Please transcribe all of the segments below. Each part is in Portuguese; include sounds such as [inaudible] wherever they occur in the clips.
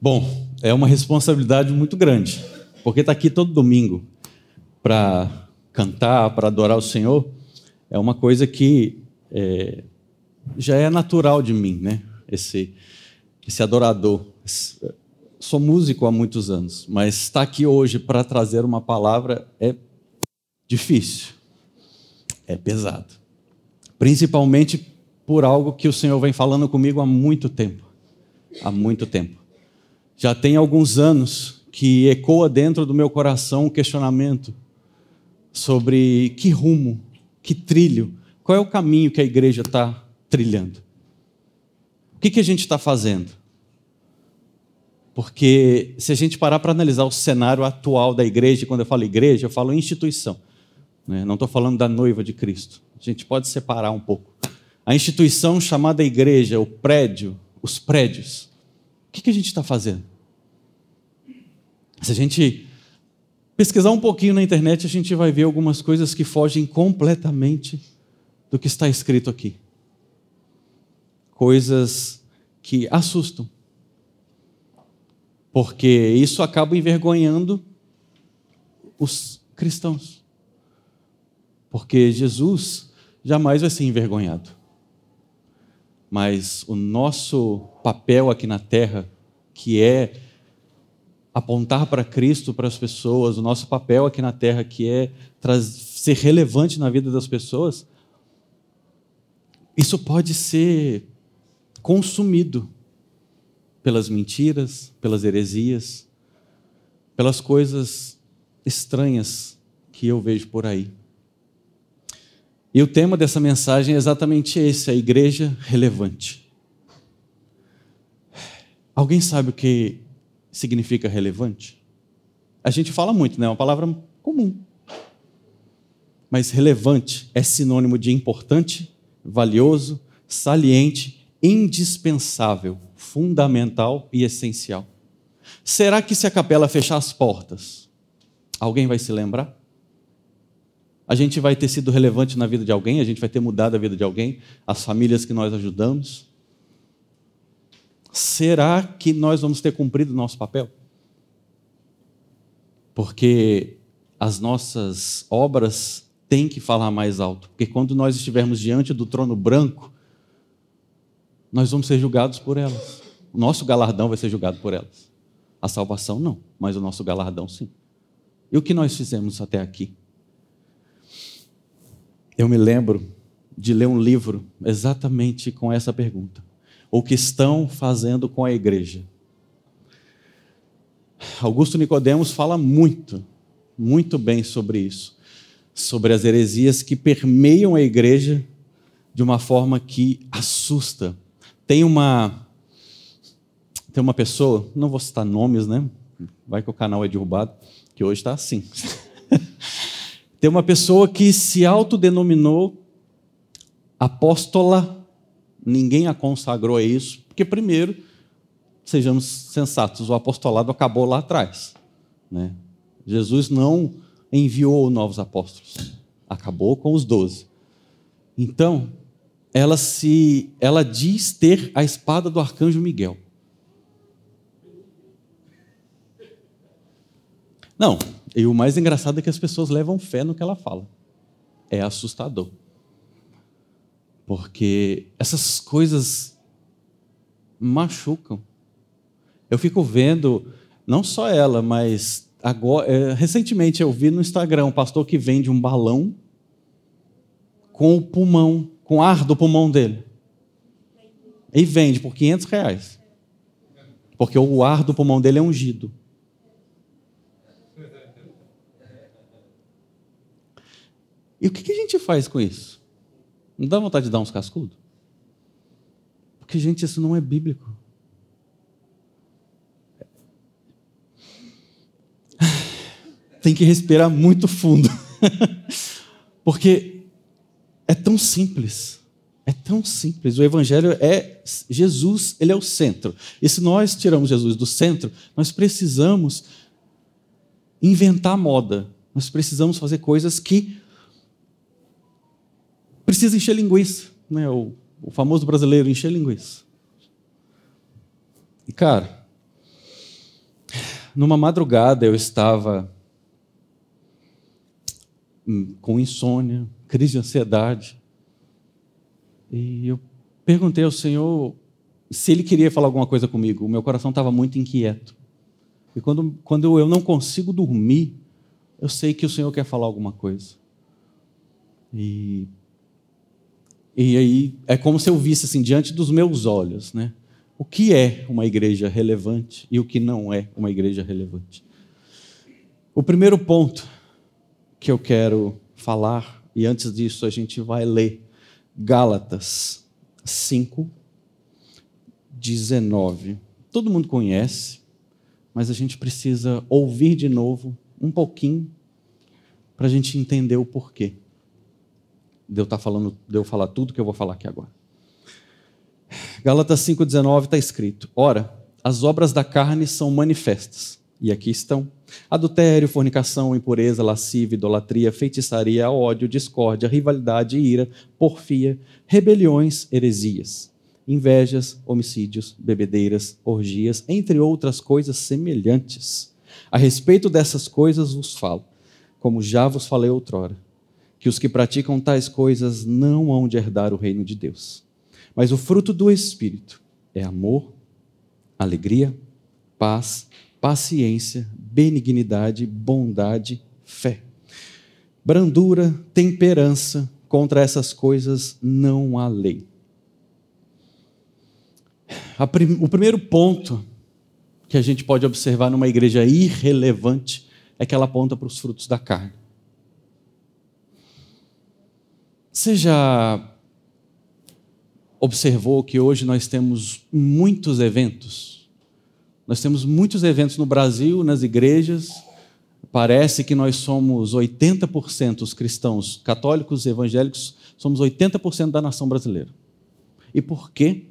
Bom, é uma responsabilidade muito grande, porque estar tá aqui todo domingo para cantar, para adorar o Senhor, é uma coisa que é, já é natural de mim, né? Esse, esse adorador. Sou músico há muitos anos, mas estar aqui hoje para trazer uma palavra é difícil, é pesado. Principalmente por algo que o Senhor vem falando comigo há muito tempo. Há muito tempo. Já tem alguns anos que ecoa dentro do meu coração um questionamento sobre que rumo, que trilho, qual é o caminho que a igreja está trilhando. O que, que a gente está fazendo? Porque se a gente parar para analisar o cenário atual da igreja, quando eu falo igreja, eu falo instituição. Né? Não estou falando da noiva de Cristo. A gente pode separar um pouco. A instituição chamada igreja, o prédio, os prédios. O que, que a gente está fazendo? Se a gente pesquisar um pouquinho na internet, a gente vai ver algumas coisas que fogem completamente do que está escrito aqui. Coisas que assustam. Porque isso acaba envergonhando os cristãos. Porque Jesus jamais vai ser envergonhado. Mas o nosso papel aqui na terra, que é apontar para Cristo para as pessoas, o nosso papel aqui na terra, que é ser relevante na vida das pessoas, isso pode ser consumido pelas mentiras, pelas heresias, pelas coisas estranhas que eu vejo por aí. E o tema dessa mensagem é exatamente esse: a igreja relevante. Alguém sabe o que significa relevante? A gente fala muito, né? É uma palavra comum. Mas relevante é sinônimo de importante, valioso, saliente, indispensável, fundamental e essencial. Será que se a capela fechar as portas, alguém vai se lembrar? a gente vai ter sido relevante na vida de alguém, a gente vai ter mudado a vida de alguém, as famílias que nós ajudamos. Será que nós vamos ter cumprido o nosso papel? Porque as nossas obras têm que falar mais alto, porque quando nós estivermos diante do trono branco, nós vamos ser julgados por elas. O nosso galardão vai ser julgado por elas. A salvação não, mas o nosso galardão sim. E o que nós fizemos até aqui? Eu me lembro de ler um livro exatamente com essa pergunta: O que estão fazendo com a igreja? Augusto Nicodemos fala muito, muito bem sobre isso, sobre as heresias que permeiam a igreja de uma forma que assusta. Tem uma tem uma pessoa, não vou citar nomes, né? Vai que o canal é derrubado, que hoje está assim. [laughs] Tem uma pessoa que se autodenominou apóstola, ninguém a consagrou a isso, porque, primeiro, sejamos sensatos, o apostolado acabou lá atrás. Né? Jesus não enviou novos apóstolos, acabou com os doze. Então, ela se, ela diz ter a espada do arcanjo Miguel. Não, e o mais engraçado é que as pessoas levam fé no que ela fala. É assustador. Porque essas coisas machucam. Eu fico vendo, não só ela, mas agora, é, recentemente eu vi no Instagram um pastor que vende um balão com o pulmão, com ar do pulmão dele. E vende por 500 reais. Porque o ar do pulmão dele é ungido. E o que a gente faz com isso? Não dá vontade de dar uns cascudos? Porque, gente, isso não é bíblico. [sighs] Tem que respirar muito fundo. [laughs] Porque é tão simples. É tão simples. O Evangelho é Jesus, ele é o centro. E se nós tiramos Jesus do centro, nós precisamos inventar moda. Nós precisamos fazer coisas que precisa encher linguiça, né? O, o famoso brasileiro encher linguiça. E cara, Numa madrugada eu estava hum, com insônia, crise de ansiedade. E eu perguntei ao Senhor se Ele queria falar alguma coisa comigo. O meu coração estava muito inquieto. E quando, quando eu não consigo dormir, eu sei que o Senhor quer falar alguma coisa. E, e aí é como se eu visse assim diante dos meus olhos, né? O que é uma igreja relevante e o que não é uma igreja relevante. O primeiro ponto que eu quero falar, e antes disso a gente vai ler Gálatas 5, 19. Todo mundo conhece, mas a gente precisa ouvir de novo um pouquinho para a gente entender o porquê de eu, estar tá falando, de eu falar tudo que eu vou falar aqui agora. Gálatas 5,19 está escrito: Ora, as obras da carne são manifestas, e aqui estão: adultério, fornicação, impureza, lascívia, idolatria, feitiçaria, ódio, discórdia, rivalidade, ira, porfia, rebeliões, heresias, invejas, homicídios, bebedeiras, orgias, entre outras coisas semelhantes. A respeito dessas coisas vos falo, como já vos falei outrora, que os que praticam tais coisas não hão de herdar o reino de Deus. Mas o fruto do Espírito é amor, alegria, paz, paciência, benignidade, bondade, fé. Brandura, temperança, contra essas coisas não há lei. Prim o primeiro ponto que a gente pode observar numa igreja irrelevante é que ela aponta para os frutos da carne. Você já observou que hoje nós temos muitos eventos. Nós temos muitos eventos no Brasil, nas igrejas. Parece que nós somos 80% os cristãos católicos evangélicos, somos 80% da nação brasileira. E por que,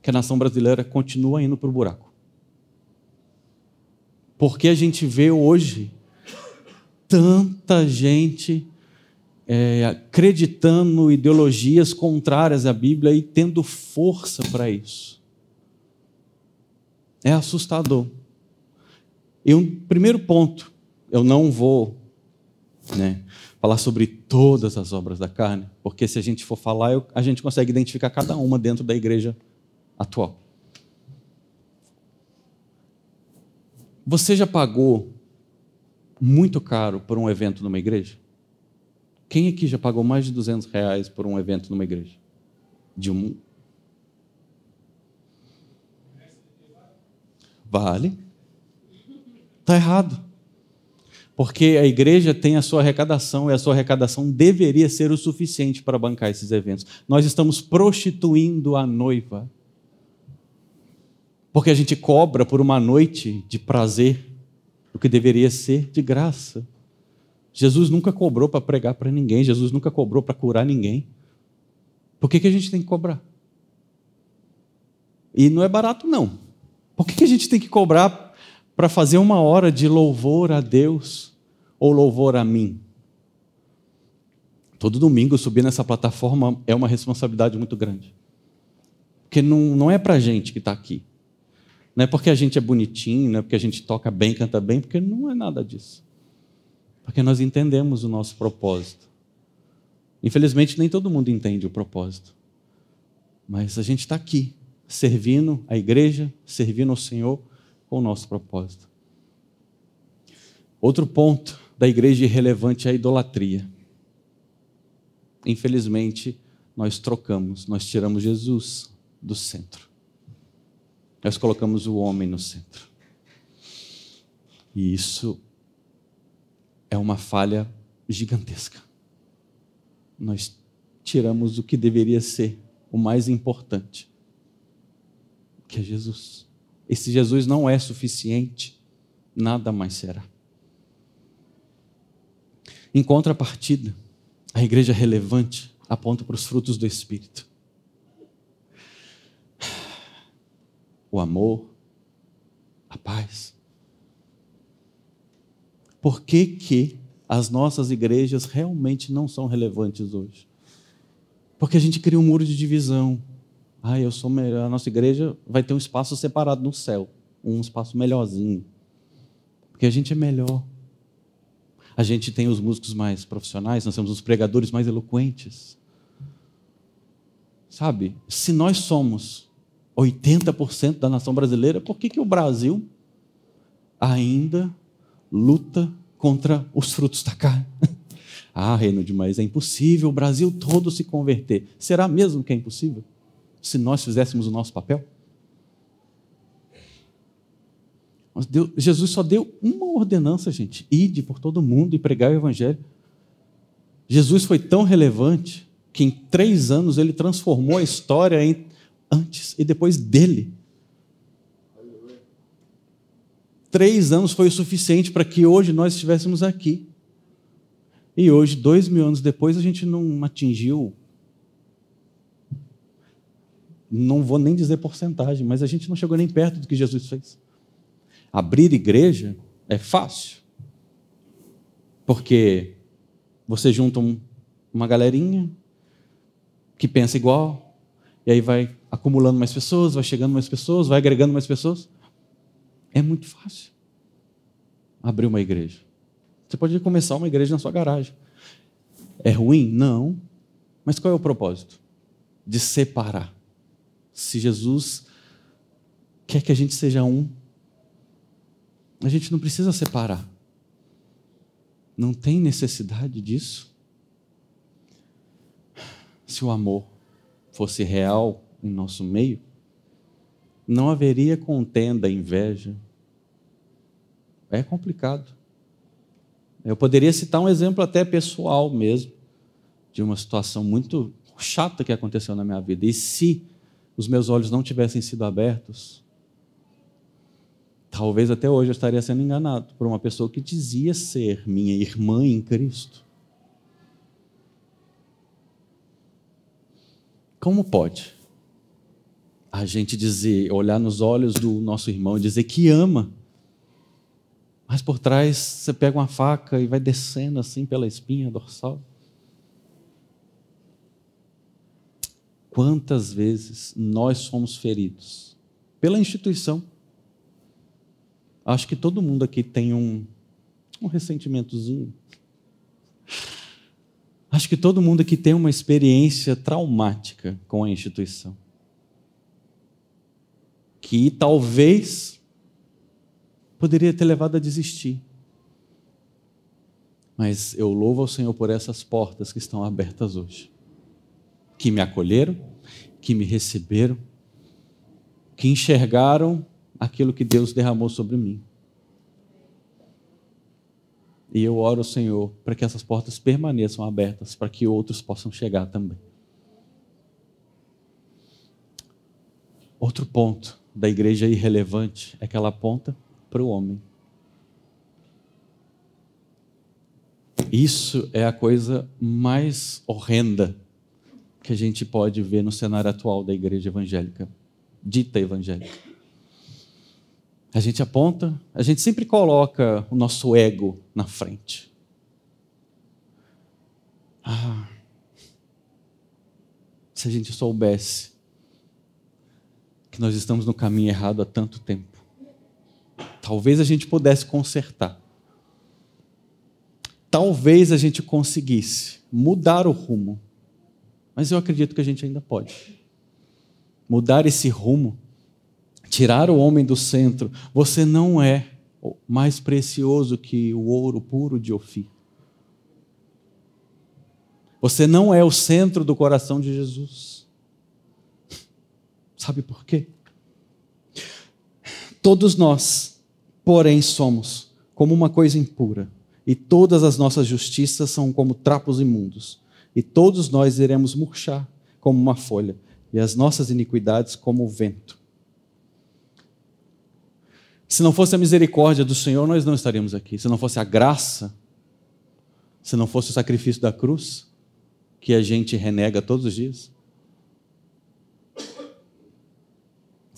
que a nação brasileira continua indo para o buraco? Porque a gente vê hoje tanta gente é, acreditando ideologias contrárias à Bíblia e tendo força para isso. É assustador. E um primeiro ponto, eu não vou né, falar sobre todas as obras da carne, porque se a gente for falar, eu, a gente consegue identificar cada uma dentro da igreja atual. Você já pagou muito caro por um evento numa igreja? Quem aqui já pagou mais de 200 reais por um evento numa igreja? De um. Vale. Está errado. Porque a igreja tem a sua arrecadação e a sua arrecadação deveria ser o suficiente para bancar esses eventos. Nós estamos prostituindo a noiva. Porque a gente cobra por uma noite de prazer o que deveria ser de graça. Jesus nunca cobrou para pregar para ninguém, Jesus nunca cobrou para curar ninguém. Por que, que a gente tem que cobrar? E não é barato, não. Por que, que a gente tem que cobrar para fazer uma hora de louvor a Deus ou louvor a mim? Todo domingo subir nessa plataforma é uma responsabilidade muito grande. Porque não, não é para a gente que está aqui. Não é porque a gente é bonitinho, não é porque a gente toca bem, canta bem, porque não é nada disso. Porque nós entendemos o nosso propósito. Infelizmente, nem todo mundo entende o propósito. Mas a gente está aqui, servindo a igreja, servindo ao Senhor com o nosso propósito. Outro ponto da igreja irrelevante é a idolatria. Infelizmente, nós trocamos, nós tiramos Jesus do centro. Nós colocamos o homem no centro. E isso é uma falha gigantesca. Nós tiramos o que deveria ser o mais importante, que é Jesus. E se Jesus não é suficiente, nada mais será. Em contrapartida, a igreja relevante aponta para os frutos do Espírito: o amor, a paz, por que, que as nossas igrejas realmente não são relevantes hoje? Porque a gente cria um muro de divisão. Ah, eu sou melhor. A nossa igreja vai ter um espaço separado no céu, um espaço melhorzinho. Porque a gente é melhor. A gente tem os músicos mais profissionais, nós temos os pregadores mais eloquentes. Sabe, se nós somos 80% da nação brasileira, por que, que o Brasil ainda luta contra os frutos da carne? [laughs] ah, reino demais, é impossível o Brasil todo se converter. Será mesmo que é impossível? Se nós fizéssemos o nosso papel? Deus, Jesus só deu uma ordenança, gente: ide por todo mundo e pregar o Evangelho. Jesus foi tão relevante que em três anos ele transformou a história em antes e depois dele. Três anos foi o suficiente para que hoje nós estivéssemos aqui. E hoje, dois mil anos depois, a gente não atingiu. Não vou nem dizer porcentagem, mas a gente não chegou nem perto do que Jesus fez. Abrir igreja é fácil. Porque você junta um, uma galerinha que pensa igual, e aí vai acumulando mais pessoas, vai chegando mais pessoas, vai agregando mais pessoas. É muito fácil abrir uma igreja. Você pode começar uma igreja na sua garagem. É ruim? Não. Mas qual é o propósito? De separar. Se Jesus quer que a gente seja um, a gente não precisa separar. Não tem necessidade disso. Se o amor fosse real em nosso meio, não haveria contenda, inveja. É complicado. Eu poderia citar um exemplo até pessoal mesmo, de uma situação muito chata que aconteceu na minha vida. E se os meus olhos não tivessem sido abertos, Talvez até hoje eu estaria sendo enganado por uma pessoa que dizia ser minha irmã em Cristo. Como pode a gente dizer, olhar nos olhos do nosso irmão e dizer que ama, mas por trás você pega uma faca e vai descendo assim pela espinha dorsal? Quantas vezes nós fomos feridos pela instituição? Acho que todo mundo aqui tem um, um ressentimentozinho. Acho que todo mundo aqui tem uma experiência traumática com a instituição. Que talvez poderia ter levado a desistir. Mas eu louvo ao Senhor por essas portas que estão abertas hoje. Que me acolheram, que me receberam, que enxergaram aquilo que Deus derramou sobre mim. E eu oro ao Senhor para que essas portas permaneçam abertas, para que outros possam chegar também. Outro ponto da igreja irrelevante é que ela aponta para o homem. Isso é a coisa mais horrenda que a gente pode ver no cenário atual da igreja evangélica, dita evangélica. A gente aponta, a gente sempre coloca o nosso ego na frente. Ah, se a gente soubesse que nós estamos no caminho errado há tanto tempo, talvez a gente pudesse consertar. Talvez a gente conseguisse mudar o rumo. Mas eu acredito que a gente ainda pode. Mudar esse rumo tirar o homem do centro. Você não é mais precioso que o ouro puro de Ofir. Você não é o centro do coração de Jesus. Sabe por quê? Todos nós, porém, somos como uma coisa impura, e todas as nossas justiças são como trapos imundos, e todos nós iremos murchar como uma folha, e as nossas iniquidades como o vento. Se não fosse a misericórdia do Senhor, nós não estaríamos aqui. Se não fosse a graça, se não fosse o sacrifício da cruz, que a gente renega todos os dias.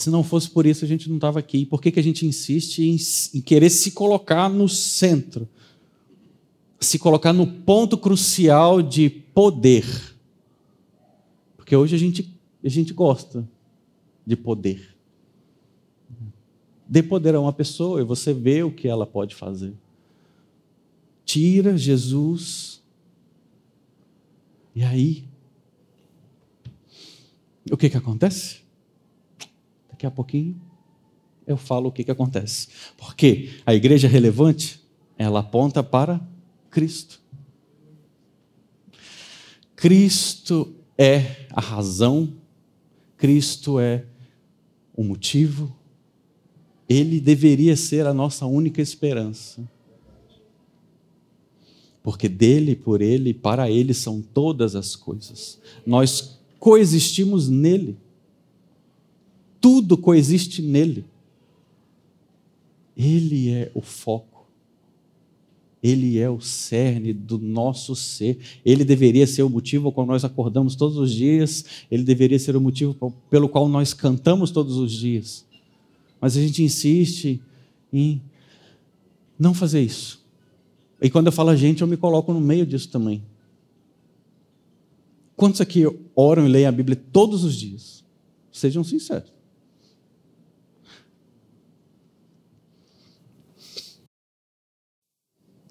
Se não fosse por isso, a gente não estava aqui. Por que, que a gente insiste em, em querer se colocar no centro? Se colocar no ponto crucial de poder. Porque hoje a gente, a gente gosta de poder Dê poder a uma pessoa e você vê o que ela pode fazer. Tira Jesus. E aí, o que, que acontece? Daqui a pouquinho eu falo o que, que acontece. Porque a igreja relevante, ela aponta para Cristo. Cristo é a razão, Cristo é o motivo, ele deveria ser a nossa única esperança. Porque dele, por ele, para ele são todas as coisas. Nós coexistimos nele. Tudo coexiste nele. Ele é o foco. Ele é o cerne do nosso ser. Ele deveria ser o motivo qual nós acordamos todos os dias. Ele deveria ser o motivo pelo qual nós cantamos todos os dias. Mas a gente insiste em não fazer isso. E quando eu falo a gente, eu me coloco no meio disso também. Quantos aqui oram e leem a Bíblia todos os dias? Sejam sinceros.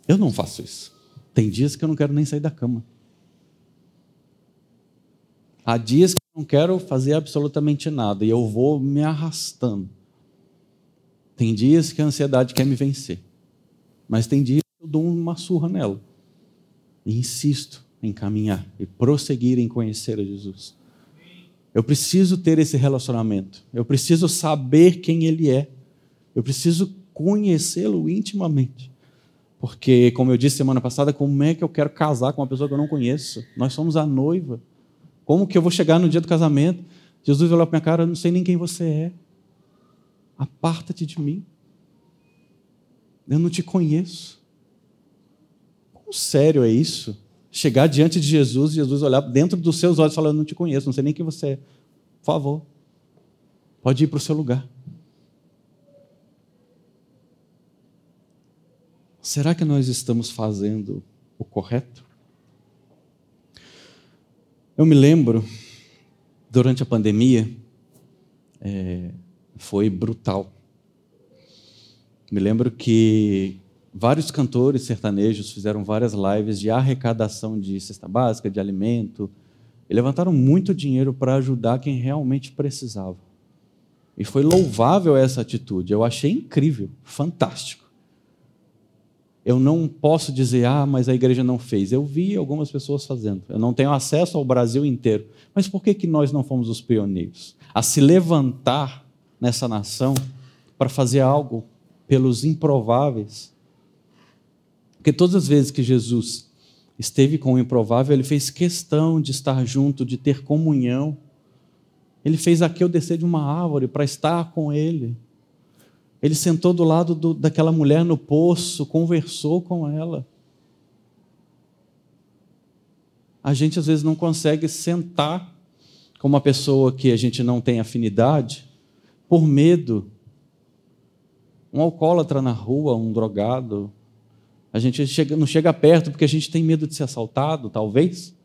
Eu não faço isso. Tem dias que eu não quero nem sair da cama. Há dias que eu não quero fazer absolutamente nada e eu vou me arrastando. Tem dias que a ansiedade quer me vencer. Mas tem dias que eu dou uma surra nela. E insisto em caminhar e prosseguir em conhecer a Jesus. Eu preciso ter esse relacionamento. Eu preciso saber quem Ele é. Eu preciso conhecê-lo intimamente. Porque, como eu disse semana passada, como é que eu quero casar com uma pessoa que eu não conheço? Nós somos a noiva. Como que eu vou chegar no dia do casamento? Jesus olhou para minha cara, eu não sei nem quem você é. Aparta-te de mim. Eu não te conheço. Quão sério é isso? Chegar diante de Jesus Jesus olhar dentro dos seus olhos e falar: Eu não te conheço, não sei nem quem você é. Por favor, pode ir para o seu lugar. Será que nós estamos fazendo o correto? Eu me lembro, durante a pandemia, é, foi brutal. Me lembro que vários cantores sertanejos fizeram várias lives de arrecadação de cesta básica, de alimento, e levantaram muito dinheiro para ajudar quem realmente precisava. E foi louvável essa atitude, eu achei incrível, fantástico eu não posso dizer, ah, mas a igreja não fez. Eu vi algumas pessoas fazendo. Eu não tenho acesso ao Brasil inteiro. Mas por que, que nós não fomos os pioneiros? A se levantar nessa nação para fazer algo pelos improváveis. Porque todas as vezes que Jesus esteve com o improvável, ele fez questão de estar junto, de ter comunhão. Ele fez aqui eu descer de uma árvore para estar com ele. Ele sentou do lado do, daquela mulher no poço, conversou com ela. A gente às vezes não consegue sentar com uma pessoa que a gente não tem afinidade por medo. Um alcoólatra na rua, um drogado. A gente chega, não chega perto porque a gente tem medo de ser assaltado, talvez.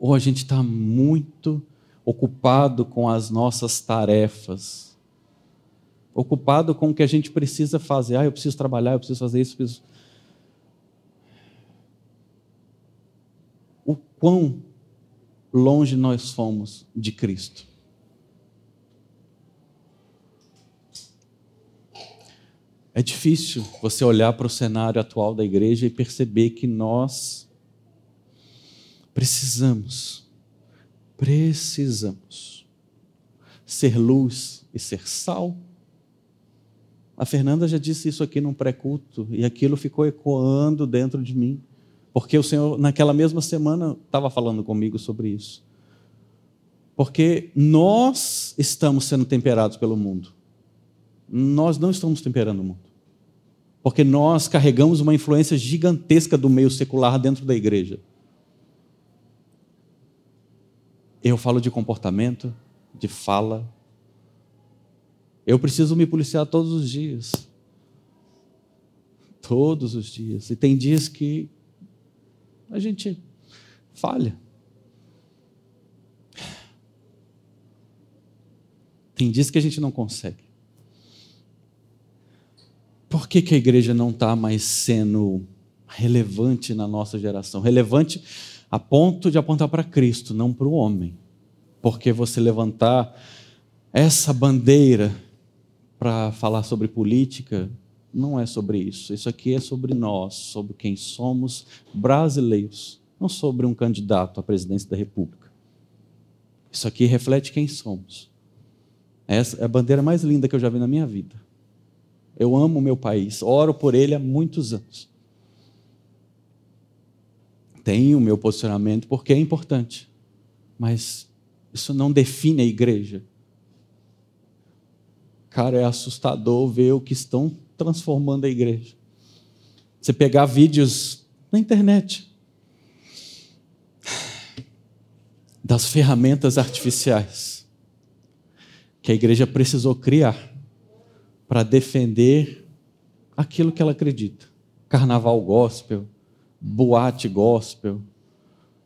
Ou a gente está muito ocupado com as nossas tarefas ocupado com o que a gente precisa fazer. Ah, eu preciso trabalhar, eu preciso fazer isso. Preciso... O quão longe nós fomos de Cristo. É difícil você olhar para o cenário atual da igreja e perceber que nós precisamos, precisamos ser luz e ser sal a Fernanda já disse isso aqui num pré-culto e aquilo ficou ecoando dentro de mim, porque o Senhor, naquela mesma semana, estava falando comigo sobre isso. Porque nós estamos sendo temperados pelo mundo, nós não estamos temperando o mundo. Porque nós carregamos uma influência gigantesca do meio secular dentro da igreja. Eu falo de comportamento, de fala, eu preciso me policiar todos os dias. Todos os dias. E tem dias que a gente falha. Tem dias que a gente não consegue. por que, que a igreja não está mais sendo relevante na nossa geração? Relevante a ponto de apontar para Cristo, não para o homem. Porque você levantar essa bandeira para falar sobre política não é sobre isso. Isso aqui é sobre nós, sobre quem somos brasileiros, não sobre um candidato à presidência da República. Isso aqui reflete quem somos. Essa é a bandeira mais linda que eu já vi na minha vida. Eu amo o meu país, oro por ele há muitos anos. Tenho o meu posicionamento porque é importante, mas isso não define a igreja. Cara, é assustador ver o que estão transformando a igreja. Você pegar vídeos na internet das ferramentas artificiais que a igreja precisou criar para defender aquilo que ela acredita. Carnaval gospel, boate gospel.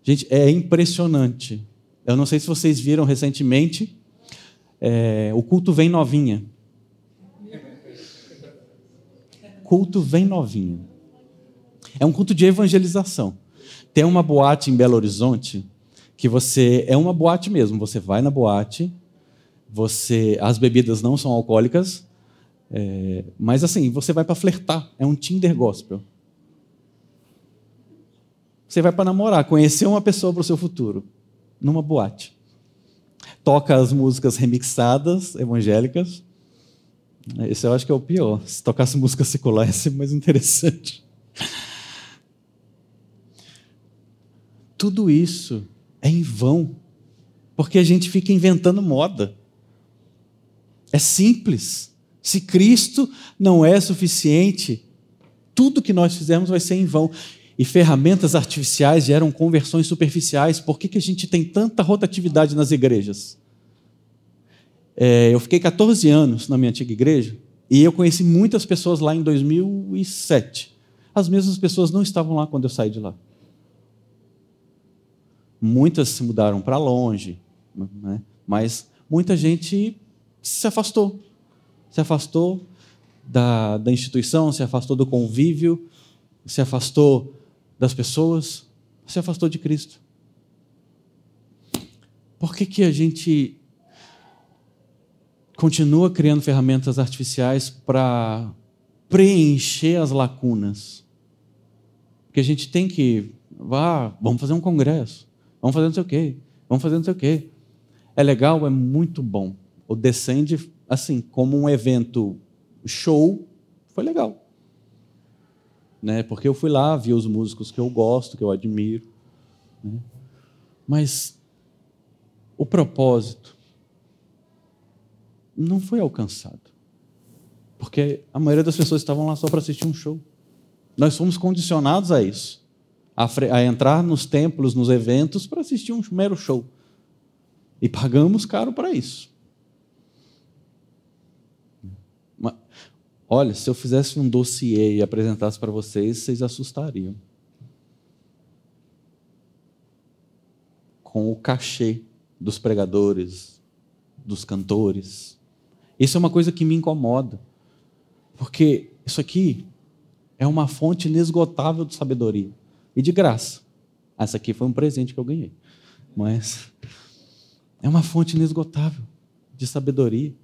Gente, é impressionante. Eu não sei se vocês viram recentemente, é, o culto vem novinha. Culto vem novinha. É um culto de evangelização. Tem uma boate em Belo Horizonte que você é uma boate mesmo. Você vai na boate, você as bebidas não são alcoólicas, é, mas assim, você vai para flertar, é um Tinder gospel. Você vai para namorar, conhecer uma pessoa para o seu futuro, numa boate. Toca as músicas remixadas, evangélicas. Esse eu acho que é o pior. Se tocasse música secular, ia ser mais interessante. Tudo isso é em vão, porque a gente fica inventando moda. É simples. Se Cristo não é suficiente, tudo que nós fizermos vai ser em vão. E ferramentas artificiais geram conversões superficiais. Por que, que a gente tem tanta rotatividade nas igrejas? É, eu fiquei 14 anos na minha antiga igreja e eu conheci muitas pessoas lá em 2007. As mesmas pessoas não estavam lá quando eu saí de lá. Muitas se mudaram para longe, né? mas muita gente se afastou se afastou da, da instituição, se afastou do convívio, se afastou das pessoas, se afastou de Cristo. Por que, que a gente continua criando ferramentas artificiais para preencher as lacunas? Porque a gente tem que, vá, vamos fazer um congresso, vamos fazer não sei o quê, vamos fazer não sei o quê. É legal, é muito bom. O Descende assim, como um evento show, foi legal. Né? Porque eu fui lá, vi os músicos que eu gosto, que eu admiro. Né? Mas o propósito não foi alcançado. Porque a maioria das pessoas estavam lá só para assistir um show. Nós fomos condicionados a isso. A, a entrar nos templos, nos eventos, para assistir um mero show. E pagamos caro para isso. Olha, se eu fizesse um dossiê e apresentasse para vocês, vocês assustariam. Com o cachê dos pregadores, dos cantores. Isso é uma coisa que me incomoda. Porque isso aqui é uma fonte inesgotável de sabedoria e de graça. Essa aqui foi um presente que eu ganhei. Mas é uma fonte inesgotável de sabedoria.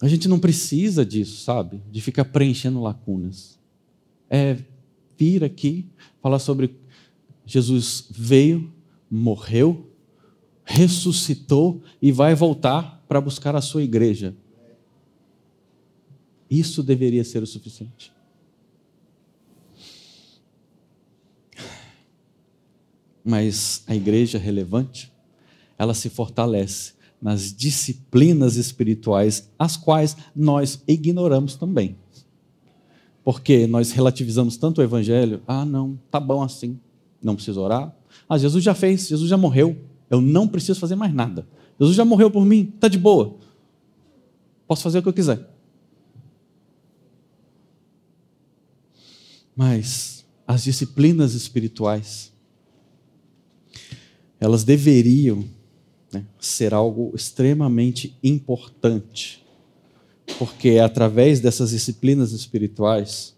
A gente não precisa disso, sabe? De ficar preenchendo lacunas. É vir aqui, falar sobre Jesus veio, morreu, ressuscitou e vai voltar para buscar a sua igreja. Isso deveria ser o suficiente. Mas a igreja relevante, ela se fortalece nas disciplinas espirituais, as quais nós ignoramos também. Porque nós relativizamos tanto o evangelho, ah, não, tá bom assim, não preciso orar. Ah, Jesus já fez, Jesus já morreu, eu não preciso fazer mais nada. Jesus já morreu por mim, tá de boa. Posso fazer o que eu quiser. Mas as disciplinas espirituais, elas deveriam né, ser algo extremamente importante porque é através dessas disciplinas espirituais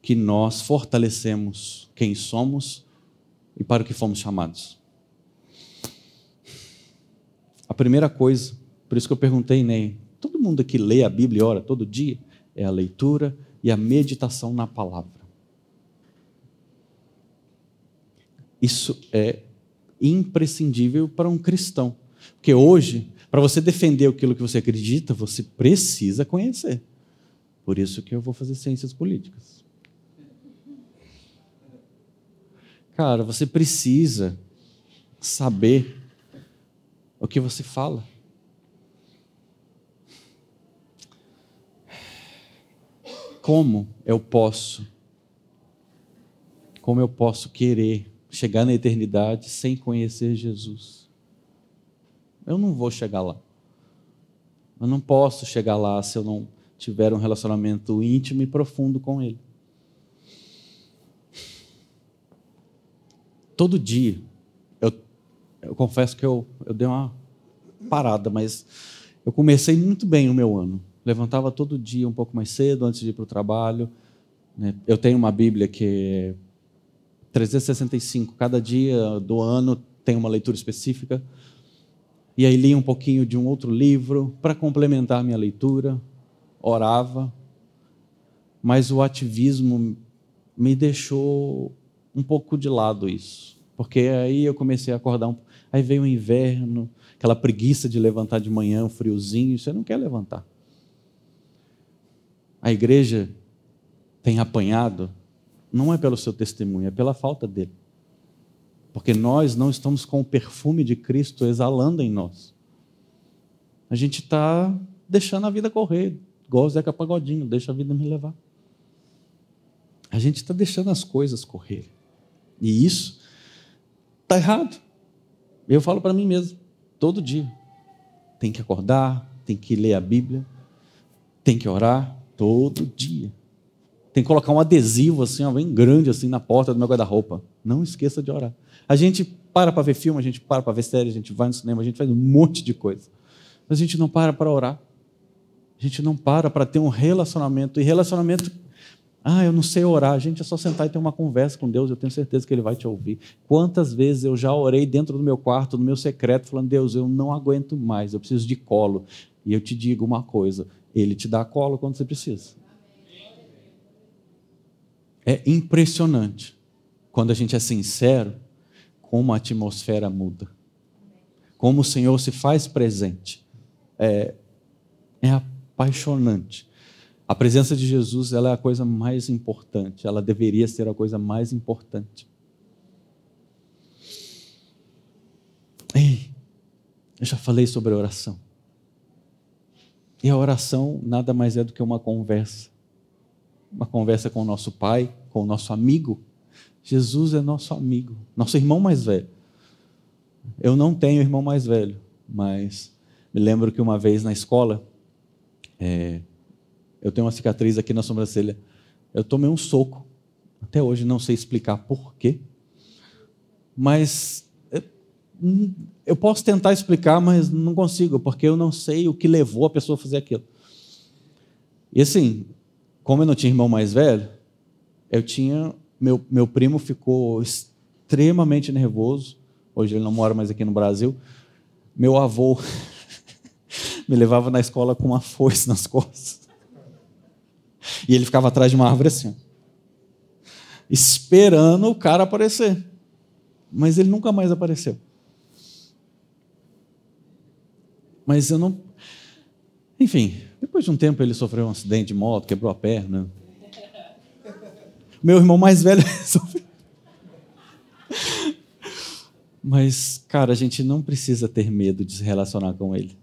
que nós fortalecemos quem somos e para o que fomos chamados. A primeira coisa, por isso que eu perguntei, Ney, todo mundo aqui lê a Bíblia e ora todo dia? É a leitura e a meditação na palavra. Isso é imprescindível para um cristão. Porque hoje, para você defender aquilo que você acredita, você precisa conhecer. Por isso que eu vou fazer ciências políticas. Cara, você precisa saber o que você fala. Como eu posso? Como eu posso querer chegar na eternidade sem conhecer Jesus? Eu não vou chegar lá. Eu não posso chegar lá se eu não tiver um relacionamento íntimo e profundo com Ele. Todo dia, eu confesso que eu, eu dei uma parada, mas eu comecei muito bem o meu ano. Levantava todo dia um pouco mais cedo, antes de ir para o trabalho. Né? Eu tenho uma Bíblia que é 365, cada dia do ano tem uma leitura específica. E aí lia um pouquinho de um outro livro para complementar minha leitura, orava. Mas o ativismo me deixou um pouco de lado isso. Porque aí eu comecei a acordar, um... aí veio o inverno, aquela preguiça de levantar de manhã, um friozinho, você não quer levantar. A igreja tem apanhado, não é pelo seu testemunho, é pela falta dele. Porque nós não estamos com o perfume de Cristo exalando em nós. A gente está deixando a vida correr, igual o Zeca Pagodinho, deixa a vida me levar. A gente está deixando as coisas correr. E isso está errado. Eu falo para mim mesmo, todo dia. Tem que acordar, tem que ler a Bíblia, tem que orar todo dia. Tem que colocar um adesivo assim, ó, bem grande assim na porta do meu guarda-roupa. Não esqueça de orar. A gente para para ver filme, a gente para para ver série, a gente vai no cinema, a gente faz um monte de coisa. Mas a gente não para para orar. A gente não para para ter um relacionamento. E relacionamento ah, eu não sei orar. Gente, é só sentar e ter uma conversa com Deus, eu tenho certeza que Ele vai te ouvir. Quantas vezes eu já orei dentro do meu quarto, no meu secreto, falando: Deus, eu não aguento mais, eu preciso de colo. E eu te digo uma coisa: Ele te dá colo quando você precisa. É impressionante quando a gente é sincero, como a atmosfera muda, como o Senhor se faz presente. É, é apaixonante. A presença de Jesus ela é a coisa mais importante, ela deveria ser a coisa mais importante. Ei, eu já falei sobre a oração. E a oração nada mais é do que uma conversa. Uma conversa com o nosso Pai, com o nosso amigo. Jesus é nosso amigo, nosso irmão mais velho. Eu não tenho irmão mais velho, mas me lembro que uma vez na escola, é, eu tenho uma cicatriz aqui na sobrancelha. Eu tomei um soco. Até hoje não sei explicar por quê. Mas eu posso tentar explicar, mas não consigo, porque eu não sei o que levou a pessoa a fazer aquilo. E assim, como eu não tinha irmão mais velho, eu tinha. Meu, meu primo ficou extremamente nervoso. Hoje ele não mora mais aqui no Brasil. Meu avô [laughs] me levava na escola com uma foice nas costas. E ele ficava atrás de uma árvore assim, esperando o cara aparecer. Mas ele nunca mais apareceu. Mas eu não. Enfim, depois de um tempo ele sofreu um acidente de moto, quebrou a perna. Meu irmão mais velho [laughs] sofreu. Mas, cara, a gente não precisa ter medo de se relacionar com ele.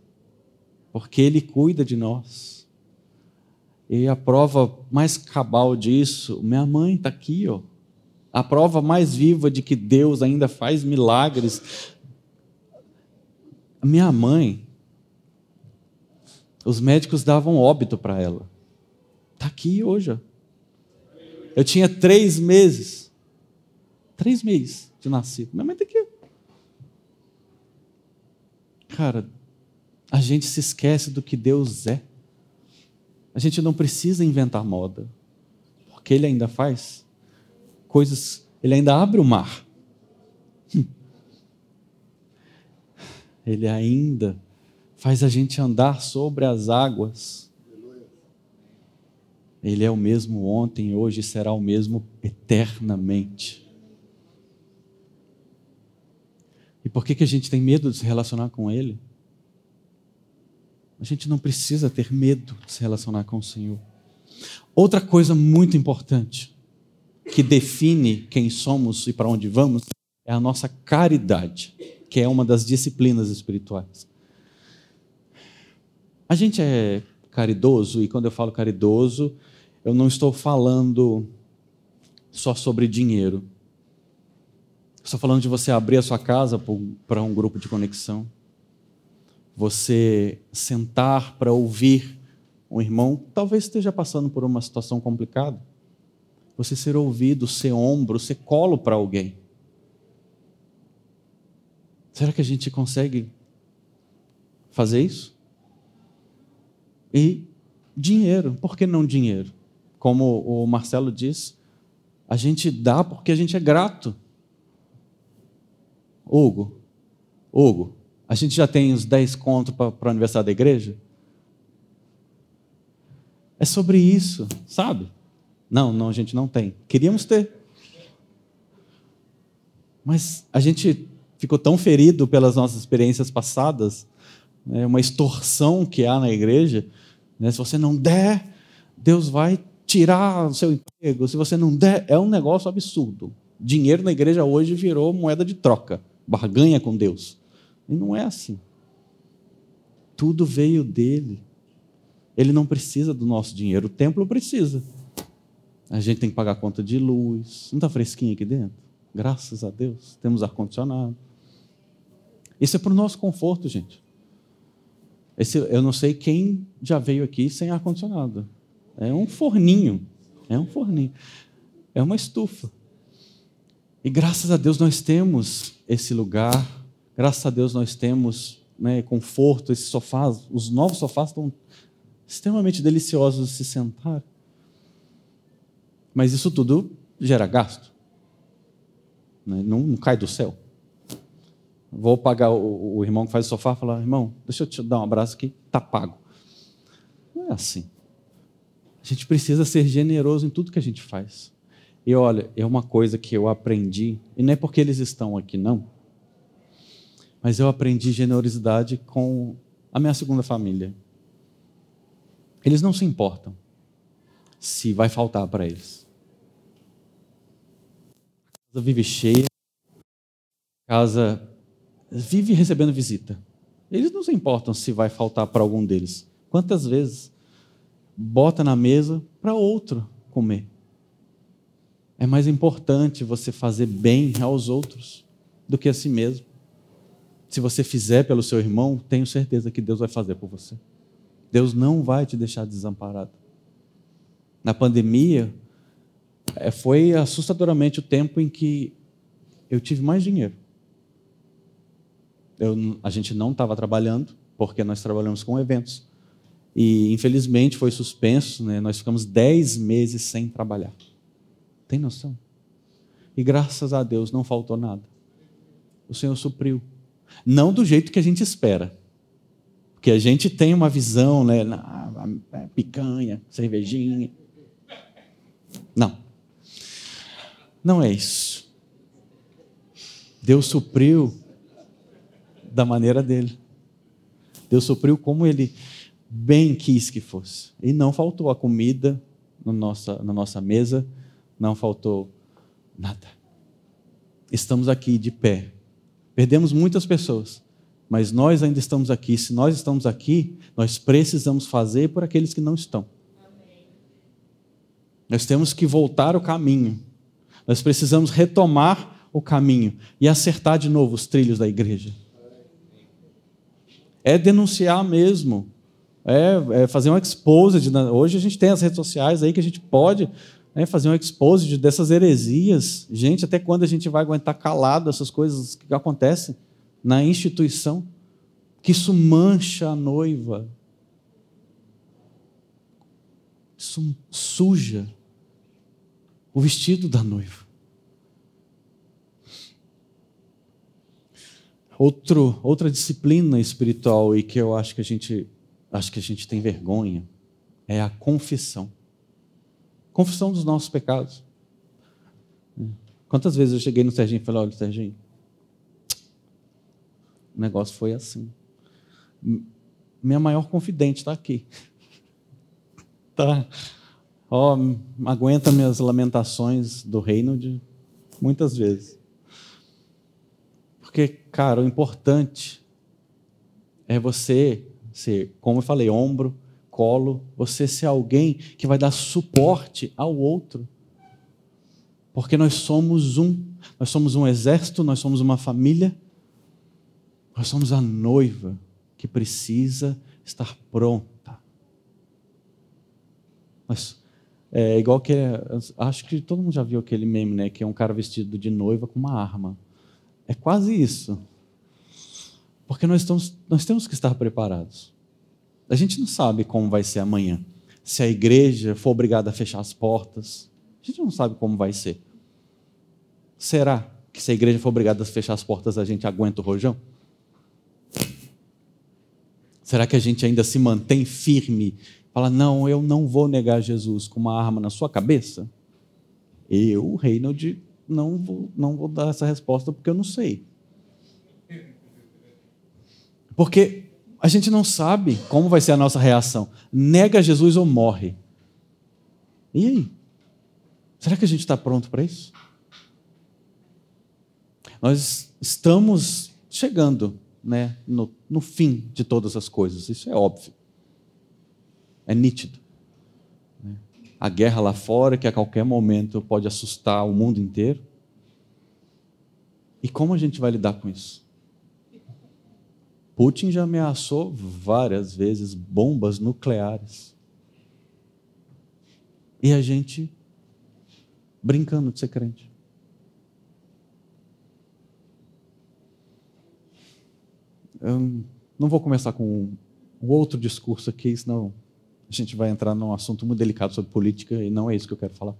Porque ele cuida de nós. E a prova mais cabal disso, minha mãe está aqui, ó. A prova mais viva de que Deus ainda faz milagres. Minha mãe, os médicos davam óbito para ela. Está aqui hoje. Ó. Eu tinha três meses. Três meses de nascido. Minha mãe está aqui. Cara, a gente se esquece do que Deus é. A gente não precisa inventar moda, porque ele ainda faz coisas, ele ainda abre o mar. Ele ainda faz a gente andar sobre as águas. Ele é o mesmo ontem, hoje será o mesmo eternamente. E por que, que a gente tem medo de se relacionar com Ele? A gente não precisa ter medo de se relacionar com o Senhor. Outra coisa muito importante que define quem somos e para onde vamos é a nossa caridade, que é uma das disciplinas espirituais. A gente é caridoso, e quando eu falo caridoso, eu não estou falando só sobre dinheiro. Estou falando de você abrir a sua casa para um grupo de conexão. Você sentar para ouvir um irmão, talvez esteja passando por uma situação complicada. Você ser ouvido, ser ombro, ser colo para alguém. Será que a gente consegue fazer isso? E dinheiro, por que não dinheiro? Como o Marcelo diz, a gente dá porque a gente é grato. Hugo, Hugo, a gente já tem os 10 contos para o aniversário da igreja? É sobre isso, sabe? Não, não, a gente não tem. Queríamos ter. Mas a gente ficou tão ferido pelas nossas experiências passadas, né, uma extorsão que há na igreja. Né, se você não der, Deus vai tirar o seu emprego. Se você não der, é um negócio absurdo. Dinheiro na igreja hoje virou moeda de troca barganha com Deus. E não é assim. Tudo veio dele. Ele não precisa do nosso dinheiro, o templo precisa. A gente tem que pagar conta de luz. Não está fresquinho aqui dentro? Graças a Deus, temos ar-condicionado. Isso é para o nosso conforto, gente. Esse, eu não sei quem já veio aqui sem ar-condicionado. É um forninho. É um forninho. É uma estufa. E graças a Deus nós temos esse lugar, graças a Deus nós temos né, conforto, esses sofás, os novos sofás estão extremamente deliciosos de se sentar. Mas isso tudo gera gasto. Né? Não, não, cai do céu. Vou pagar o, o irmão que faz o sofá e falar: irmão, deixa eu te dar um abraço aqui, está pago. Não é assim. A gente precisa ser generoso em tudo que a gente faz. E olha, é uma coisa que eu aprendi, e não é porque eles estão aqui, não, mas eu aprendi generosidade com a minha segunda família. Eles não se importam se vai faltar para eles. A casa vive cheia, a casa vive recebendo visita. Eles não se importam se vai faltar para algum deles. Quantas vezes bota na mesa para outro comer? É mais importante você fazer bem aos outros do que a si mesmo. Se você fizer pelo seu irmão, tenho certeza que Deus vai fazer por você. Deus não vai te deixar desamparado. Na pandemia, é, foi assustadoramente o tempo em que eu tive mais dinheiro. Eu, a gente não estava trabalhando, porque nós trabalhamos com eventos. E, infelizmente, foi suspenso, né? nós ficamos 10 meses sem trabalhar. Tem noção? E graças a Deus não faltou nada. O Senhor supriu. Não do jeito que a gente espera. Porque a gente tem uma visão, né? Picanha, cervejinha. Não. Não é isso. Deus supriu da maneira dele. Deus supriu como ele bem quis que fosse. E não faltou a comida na nossa, na nossa mesa não faltou nada. Estamos aqui de pé. Perdemos muitas pessoas, mas nós ainda estamos aqui. Se nós estamos aqui, nós precisamos fazer por aqueles que não estão. Nós temos que voltar o caminho. Nós precisamos retomar o caminho e acertar de novo os trilhos da igreja. É denunciar mesmo. É, é fazer uma expose. Hoje a gente tem as redes sociais aí que a gente pode né, fazer um expose dessas heresias. Gente, até quando a gente vai aguentar calado essas coisas que acontecem na instituição? Que isso mancha a noiva. Isso suja o vestido da noiva. Outro, outra disciplina espiritual e que eu acho que a gente acho que a gente tem vergonha é a confissão. Confissão dos nossos pecados. Quantas vezes eu cheguei no Serginho e falei: olha, Serginho, o negócio foi assim. Minha maior confidente está aqui. [laughs] Tá. Ó, oh, aguenta minhas lamentações do reino de muitas vezes. Porque, cara, o importante é você ser, como eu falei, ombro, colo, você ser alguém que vai dar suporte ao outro. Porque nós somos um, nós somos um exército, nós somos uma família, nós somos a noiva que precisa estar pronta. Mas é igual que acho que todo mundo já viu aquele meme, né, que é um cara vestido de noiva com uma arma. É quase isso. Porque nós, estamos, nós temos que estar preparados. A gente não sabe como vai ser amanhã. Se a igreja for obrigada a fechar as portas, a gente não sabe como vai ser. Será que se a igreja for obrigada a fechar as portas, a gente aguenta o rojão? Será que a gente ainda se mantém firme? Fala, não, eu não vou negar Jesus com uma arma na sua cabeça? Eu, Reynold, não vou, não vou dar essa resposta porque eu não sei. Porque a gente não sabe como vai ser a nossa reação. Nega Jesus ou morre. E aí? Será que a gente está pronto para isso? Nós estamos chegando né, no, no fim de todas as coisas, isso é óbvio. É nítido. Né? A guerra lá fora, que a qualquer momento pode assustar o mundo inteiro. E como a gente vai lidar com isso? Putin já ameaçou várias vezes bombas nucleares. E a gente brincando de ser crente. Eu não vou começar com um outro discurso aqui, senão a gente vai entrar num assunto muito delicado sobre política e não é isso que eu quero falar.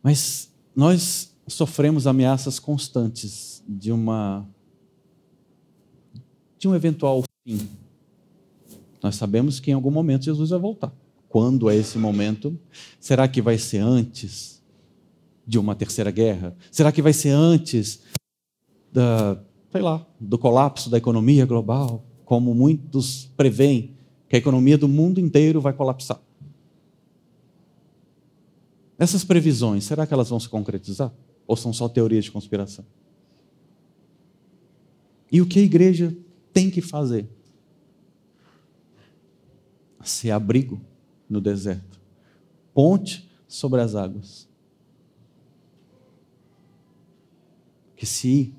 Mas nós sofremos ameaças constantes de uma de um eventual fim. Nós sabemos que em algum momento Jesus vai voltar. Quando é esse momento? Será que vai ser antes de uma terceira guerra? Será que vai ser antes da sei lá, do colapso da economia global, como muitos preveem que a economia do mundo inteiro vai colapsar. Essas previsões, será que elas vão se concretizar? Ou são só teorias de conspiração? E o que a igreja tem que fazer? Ser abrigo no deserto, ponte sobre as águas. Que se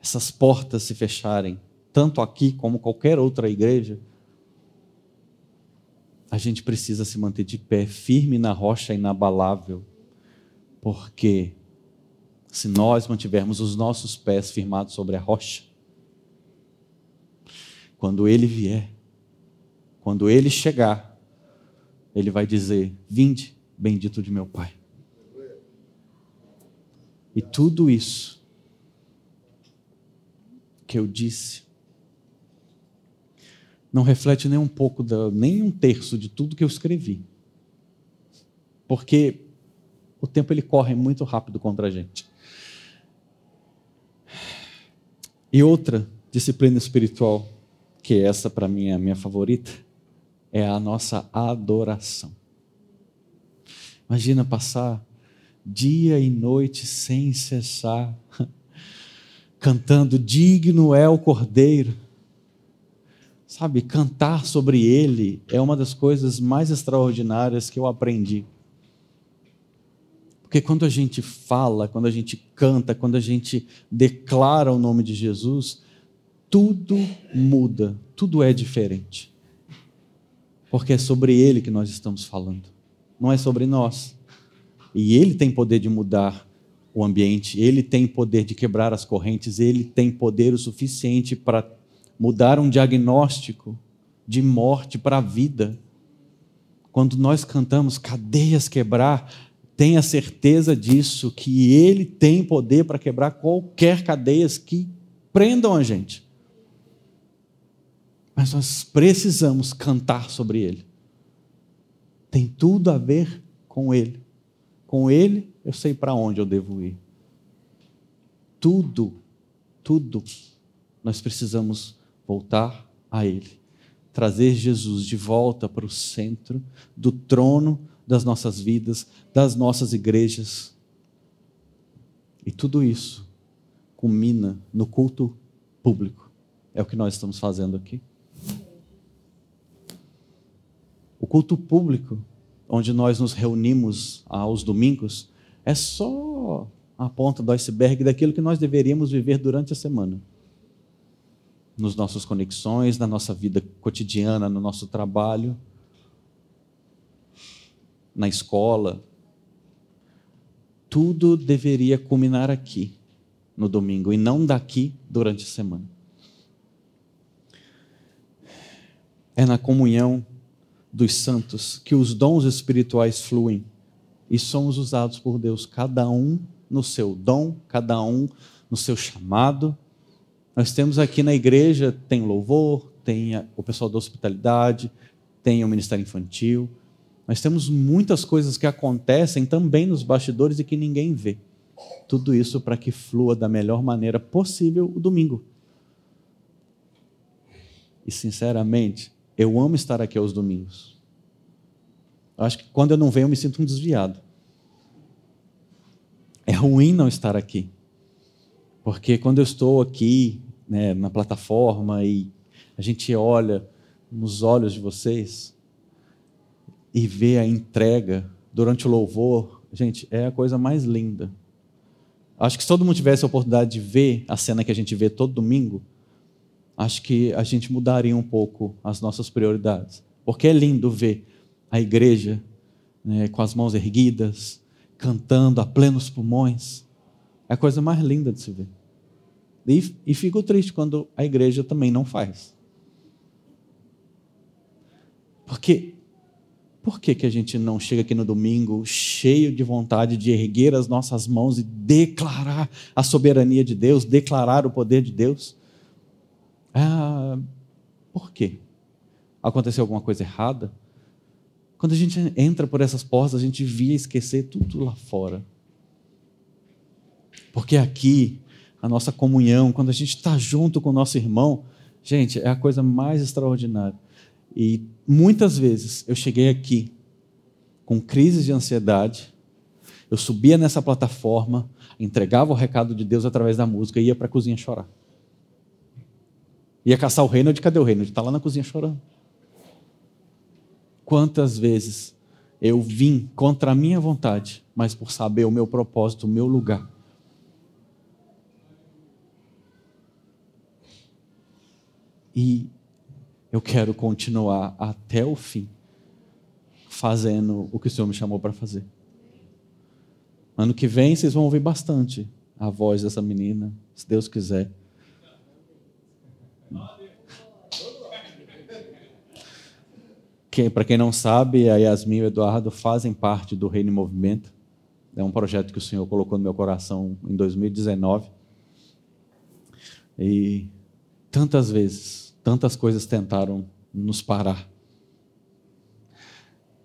essas portas se fecharem, tanto aqui como qualquer outra igreja, a gente precisa se manter de pé, firme na rocha inabalável, porque se nós mantivermos os nossos pés firmados sobre a rocha, quando ele vier, quando ele chegar, ele vai dizer: Vinde, bendito de meu Pai. E tudo isso que eu disse não reflete nem um pouco, da, nem um terço de tudo que eu escrevi. Porque o tempo ele corre muito rápido contra a gente. E outra disciplina espiritual, que essa para mim é a minha favorita, é a nossa adoração. Imagina passar dia e noite sem cessar [laughs] cantando: Digno é o Cordeiro. Sabe, cantar sobre ele é uma das coisas mais extraordinárias que eu aprendi. Porque quando a gente fala, quando a gente canta, quando a gente declara o nome de Jesus, tudo muda, tudo é diferente. Porque é sobre ele que nós estamos falando, não é sobre nós. E ele tem poder de mudar o ambiente, ele tem poder de quebrar as correntes, ele tem poder o suficiente para mudar um diagnóstico de morte para a vida. quando nós cantamos cadeias quebrar, tenha certeza disso, que Ele tem poder para quebrar qualquer cadeias que prendam a gente. Mas nós precisamos cantar sobre Ele. Tem tudo a ver com Ele. Com Ele, eu sei para onde eu devo ir. Tudo, tudo, nós precisamos voltar a Ele. Trazer Jesus de volta para o centro do trono das nossas vidas, das nossas igrejas. E tudo isso culmina no culto público. É o que nós estamos fazendo aqui. O culto público, onde nós nos reunimos aos domingos, é só a ponta do iceberg daquilo que nós deveríamos viver durante a semana. Nos nossas conexões, na nossa vida cotidiana, no nosso trabalho na escola. Tudo deveria culminar aqui, no domingo, e não daqui durante a semana. É na comunhão dos santos que os dons espirituais fluem e somos usados por Deus, cada um no seu dom, cada um no seu chamado. Nós temos aqui na igreja, tem louvor, tem o pessoal da hospitalidade, tem o ministério infantil, nós temos muitas coisas que acontecem também nos bastidores e que ninguém vê. Tudo isso para que flua da melhor maneira possível o domingo. E, sinceramente, eu amo estar aqui aos domingos. Acho que quando eu não venho, eu me sinto um desviado. É ruim não estar aqui. Porque quando eu estou aqui, né, na plataforma, e a gente olha nos olhos de vocês, e ver a entrega durante o louvor, gente, é a coisa mais linda. Acho que se todo mundo tivesse a oportunidade de ver a cena que a gente vê todo domingo, acho que a gente mudaria um pouco as nossas prioridades. Porque é lindo ver a igreja né, com as mãos erguidas, cantando a plenos pulmões. É a coisa mais linda de se ver. E, e fico triste quando a igreja também não faz. Porque por que, que a gente não chega aqui no domingo cheio de vontade de erguer as nossas mãos e declarar a soberania de Deus, declarar o poder de Deus? Ah, por quê? Aconteceu alguma coisa errada? Quando a gente entra por essas portas, a gente via esquecer tudo lá fora. Porque aqui, a nossa comunhão, quando a gente está junto com o nosso irmão, gente, é a coisa mais extraordinária. E muitas vezes eu cheguei aqui com crises de ansiedade, eu subia nessa plataforma, entregava o recado de Deus através da música e ia para a cozinha chorar. Ia caçar o reino de cadê o reino? De estar tá lá na cozinha chorando. Quantas vezes eu vim contra a minha vontade, mas por saber o meu propósito, o meu lugar. E eu quero continuar até o fim fazendo o que o Senhor me chamou para fazer. Ano que vem vocês vão ouvir bastante a voz dessa menina, se Deus quiser. Que, para quem não sabe, a Yasmin e o Eduardo fazem parte do Reino em Movimento. É um projeto que o Senhor colocou no meu coração em 2019. E tantas vezes Tantas coisas tentaram nos parar.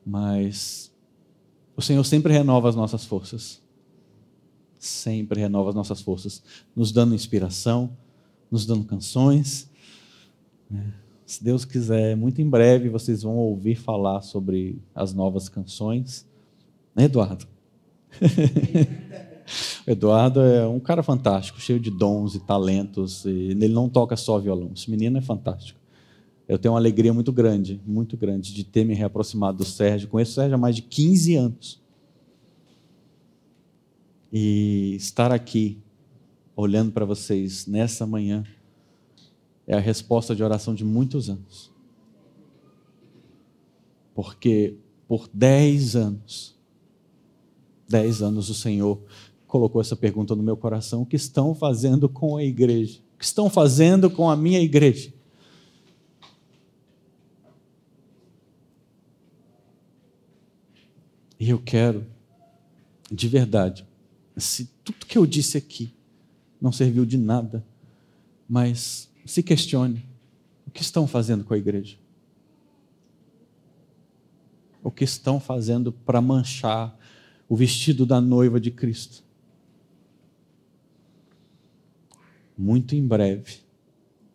Mas o Senhor sempre renova as nossas forças. Sempre renova as nossas forças, nos dando inspiração, nos dando canções. Né? Se Deus quiser, muito em breve vocês vão ouvir falar sobre as novas canções. Eduardo? [laughs] Eduardo é um cara fantástico, cheio de dons e talentos. E ele não toca só violão. Esse menino é fantástico. Eu tenho uma alegria muito grande, muito grande, de ter me reaproximado do Sérgio. Conheço o Sérgio há mais de 15 anos. E estar aqui, olhando para vocês nessa manhã, é a resposta de oração de muitos anos. Porque por 10 anos, 10 anos o Senhor colocou essa pergunta no meu coração: o que estão fazendo com a igreja? O que estão fazendo com a minha igreja? E eu quero, de verdade, se tudo que eu disse aqui não serviu de nada, mas se questione: o que estão fazendo com a igreja? O que estão fazendo para manchar o vestido da noiva de Cristo? Muito em breve,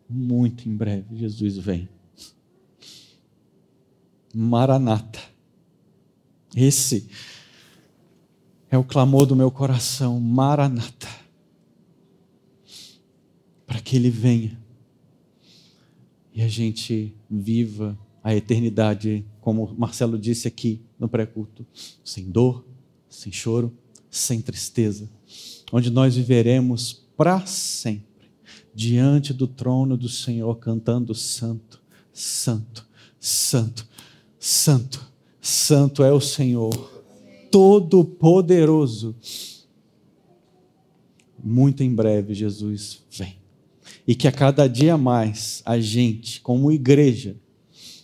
muito em breve, Jesus vem. Maranata. Esse é o clamor do meu coração, Maranata. Para que ele venha e a gente viva a eternidade, como Marcelo disse aqui no pré-culto, sem dor, sem choro, sem tristeza, onde nós viveremos para sempre diante do trono do Senhor cantando santo, santo, santo, santo, santo é o Senhor todo-poderoso. Muito em breve Jesus vem. E que a cada dia mais a gente, como igreja,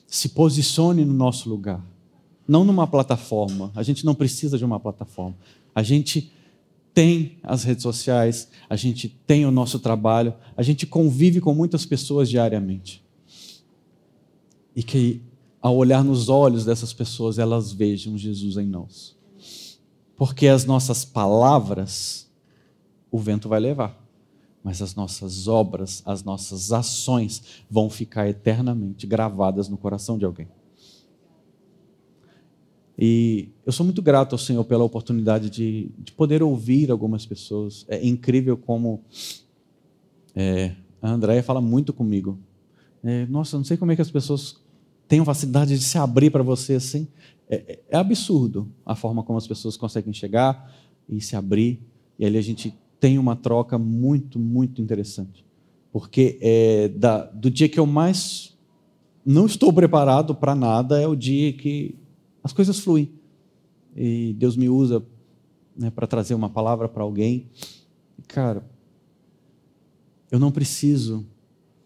se posicione no nosso lugar. Não numa plataforma. A gente não precisa de uma plataforma. A gente tem as redes sociais, a gente tem o nosso trabalho, a gente convive com muitas pessoas diariamente. E que, ao olhar nos olhos dessas pessoas, elas vejam Jesus em nós. Porque as nossas palavras, o vento vai levar. Mas as nossas obras, as nossas ações vão ficar eternamente gravadas no coração de alguém. E eu sou muito grato ao Senhor pela oportunidade de, de poder ouvir algumas pessoas. É incrível como é, a Andréia fala muito comigo. É, nossa, não sei como é que as pessoas têm facilidade de se abrir para você assim. É, é, absurdo a forma como as pessoas conseguem chegar e se abrir. E ali a gente tem uma troca muito, muito interessante. Porque é, da, do dia que eu mais não estou preparado para nada é o dia que as coisas fluem. E Deus me usa né, para trazer uma palavra para alguém. Cara, eu não preciso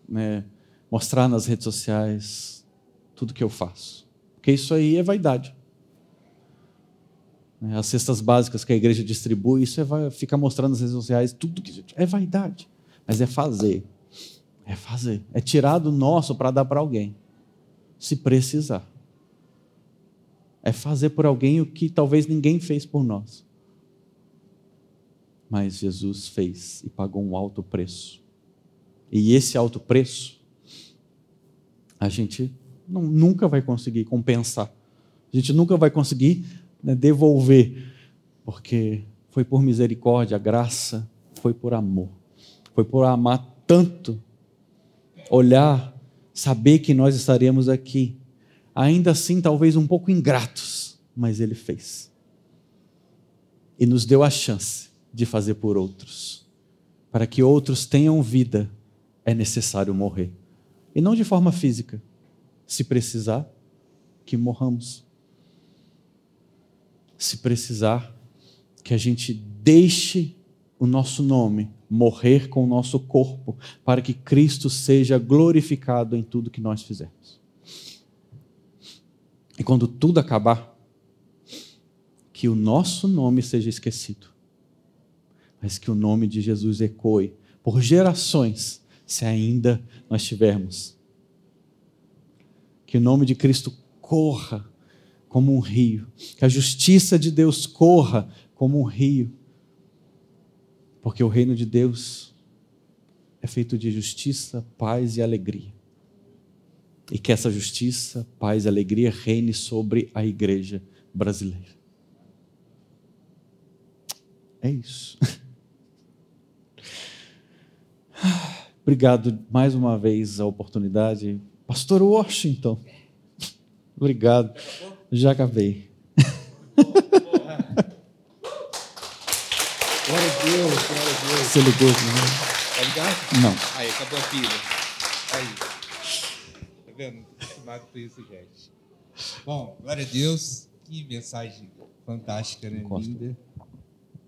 né, mostrar nas redes sociais tudo que eu faço. Porque isso aí é vaidade. Né, as cestas básicas que a igreja distribui, isso é ficar mostrando nas redes sociais tudo que é vaidade. Mas é fazer. É fazer. É tirar do nosso para dar para alguém. Se precisar. É fazer por alguém o que talvez ninguém fez por nós. Mas Jesus fez e pagou um alto preço. E esse alto preço, a gente não, nunca vai conseguir compensar. A gente nunca vai conseguir né, devolver, porque foi por misericórdia, graça, foi por amor. Foi por amar tanto, olhar, saber que nós estaríamos aqui, ainda assim talvez um pouco ingratos, mas Ele fez. E nos deu a chance de fazer por outros. Para que outros tenham vida, é necessário morrer. E não de forma física, se precisar, que morramos. Se precisar, que a gente deixe o nosso nome morrer com o nosso corpo, para que Cristo seja glorificado em tudo que nós fizermos. E quando tudo acabar, que o nosso nome seja esquecido, mas que o nome de Jesus ecoe por gerações, se ainda nós tivermos que o nome de Cristo corra como um rio, que a justiça de Deus corra como um rio, porque o reino de Deus é feito de justiça, paz e alegria. E que essa justiça, paz e alegria reine sobre a igreja brasileira. É isso. [laughs] Obrigado mais uma vez a oportunidade. Pastor Washington. Obrigado. Já acabei. Glória a Deus, glória a Deus. Você ligou, né? Tá ligado? Não. Aí, acabou a pilha. Aí. Tá vendo? Acostumado com isso, gente. Bom, glória a Deus. Que mensagem fantástica, né? Encosta. Linda.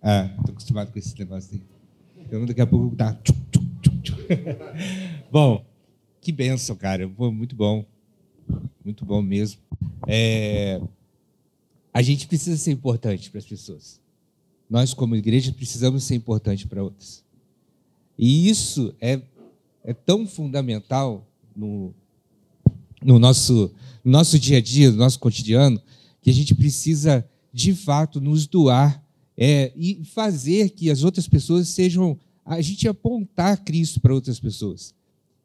Ah, tô acostumado com esse negócio aí. Então, daqui a pouco tá. [laughs] Bom, que benção, cara. Pô, muito bom. Muito bom mesmo. É, A gente precisa ser importante para as pessoas. Nós, como igreja, precisamos ser importante para outras. E isso é, é tão fundamental no, no nosso, no nosso dia a dia, no nosso cotidiano, que a gente precisa, de fato, nos doar é, e fazer que as outras pessoas sejam. A gente apontar Cristo para outras pessoas.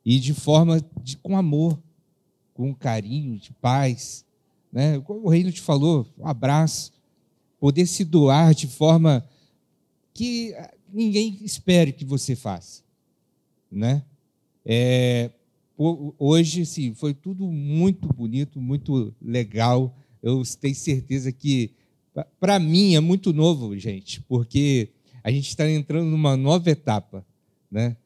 E de forma de, com amor, com carinho, de paz. Né? Como o Reino te falou, um abraço. Poder se doar de forma que ninguém espere que você faça. Né? É, hoje, sim, foi tudo muito bonito, muito legal. Eu tenho certeza que, para mim, é muito novo, gente, porque a gente está entrando numa nova etapa. Né?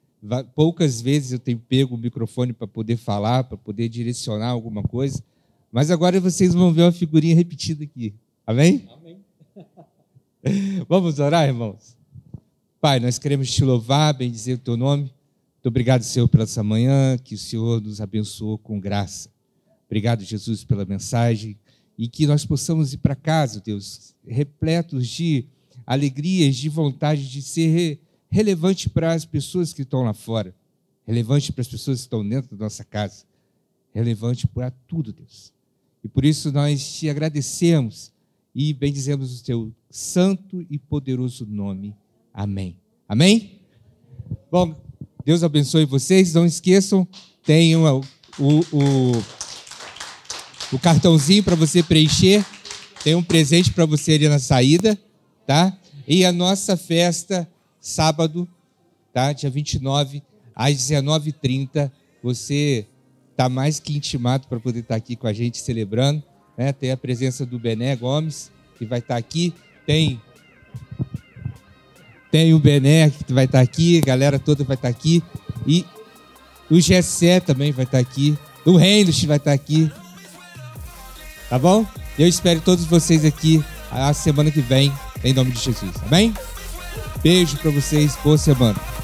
Poucas vezes eu tenho pego o microfone para poder falar, para poder direcionar alguma coisa, mas agora vocês vão ver uma figurinha repetida aqui. Amém? Amém. [laughs] Vamos orar, irmãos? Pai, nós queremos te louvar, bendizer o teu nome. Muito obrigado, Senhor, pela essa manhã, que o Senhor nos abençoou com graça. Obrigado, Jesus, pela mensagem e que nós possamos ir para casa, Deus, repletos de alegrias, de vontade de ser relevante para as pessoas que estão lá fora, relevante para as pessoas que estão dentro da nossa casa, relevante para tudo, Deus. E por isso nós te agradecemos e bendizemos o teu santo e poderoso nome. Amém. Amém? Bom, Deus abençoe vocês. Não esqueçam, tem o, o, o, o cartãozinho para você preencher. Tem um presente para você ali na saída, tá? E a nossa festa, sábado, tá? Dia 29, às 19h30. Você está mais que intimado para poder estar tá aqui com a gente celebrando. Né? Tem a presença do Bené Gomes, que vai estar tá aqui. Tem tem o Bené, que vai estar aqui, a galera toda vai estar aqui. E o Gessé também vai estar aqui. O Reynolds vai estar aqui. Tá bom? Eu espero todos vocês aqui a semana que vem, em nome de Jesus. Amém? Beijo para vocês, boa semana.